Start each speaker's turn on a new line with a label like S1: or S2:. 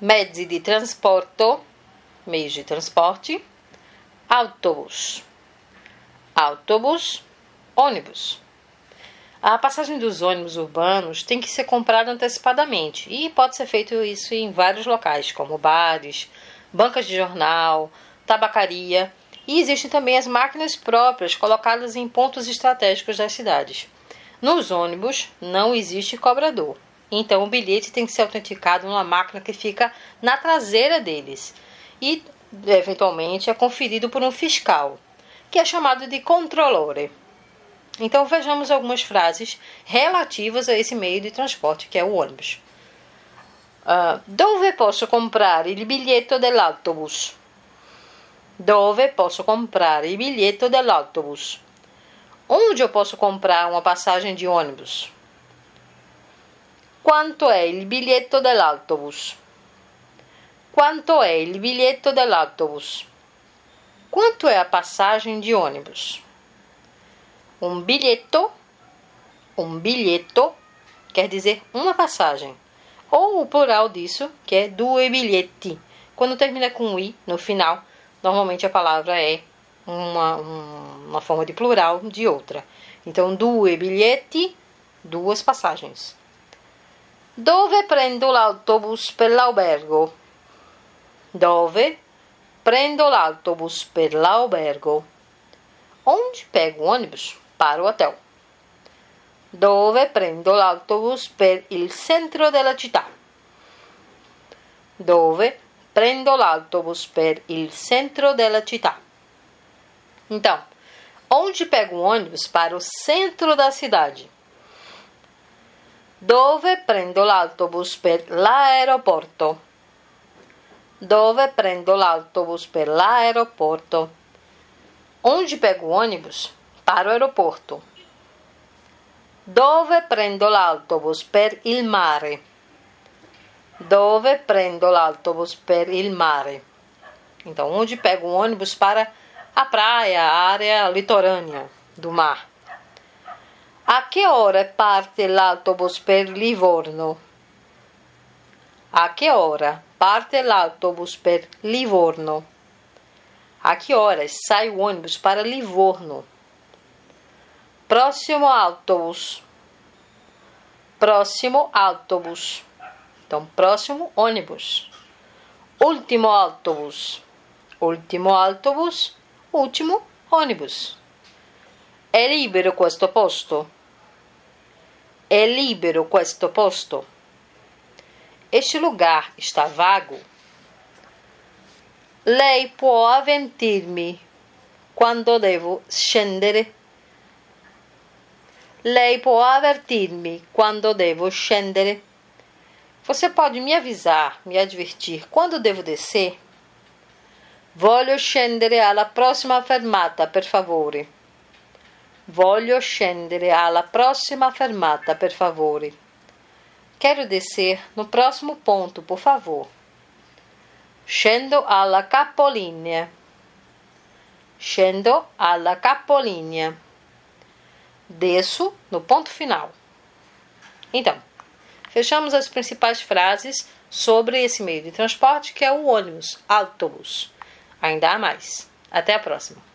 S1: mezzi di trasporto, meios de transporte, autobus, autobus, ônibus. A passagem dos ônibus urbanos tem que ser comprada antecipadamente e pode ser feito isso em vários locais, como bares, bancas de jornal, tabacaria e existem também as máquinas próprias colocadas em pontos estratégicos das cidades. Nos ônibus não existe cobrador, então o bilhete tem que ser autenticado numa máquina que fica na traseira deles e eventualmente é conferido por um fiscal, que é chamado de controlore. Então vejamos algumas frases relativas a esse meio de transporte que é o ônibus. Uh, dove posso comprare il biglietto dell'autobus? Dove posso comprare il biglietto dell'autobus? Onde eu posso comprar uma passagem de ônibus? Quanto è il biglietto dell'autobus? Quanto è il biglietto dell'autobus? Quanto é a passagem de ônibus? Um bilheto, um bilheto quer dizer uma passagem. Ou o plural disso, que é due biglietti. Quando termina com i no final, normalmente a palavra é uma, uma forma de plural de outra. Então, due biglietti, duas passagens. Dove prendo l'autobus per l'albergo? Dove prendo l'autobus per l'albergo? Onde pego o ônibus para o hotel. Dove prendo l'autobus per il centro della città? Dove prendo l'autobus per il centro della città? Então, onde pego o ônibus para o centro da cidade? Dove prendo l'autobus per l'aeroporto? Dove prendo l'autobus per l'aeroporto? Onde pego o ônibus para o aeroporto. Dove prendo l'autobus per il mare? Dove prendo l'autobus per il mare? Então, onde pego o ônibus para a praia, a área litorânea do mar? A che ora parte l'autobus per Livorno? A che ora parte l'autobus per Livorno? A que horas sai o ônibus para Livorno? Próximo autobus. Próximo autobus. Então, próximo ônibus. Último autobus. Último autobus. Último ônibus. È libero questo posto? È libero questo posto? Este lugar está vago? Lei può avvertirmi quando devo scendere? Lei può avvertir-me quando devo scendere? Você pode me avisar, me advertir quando devo descer? Voglio scendere alla prossima fermata, per favore. Voglio scendere alla prossima fermata, per favore. Quero descer no próximo ponto, por favor. Scendo alla capolinea. Scendo alla capolinea desço no ponto final. Então, fechamos as principais frases sobre esse meio de transporte que é o ônibus, autobus. Ainda há mais. Até a próxima.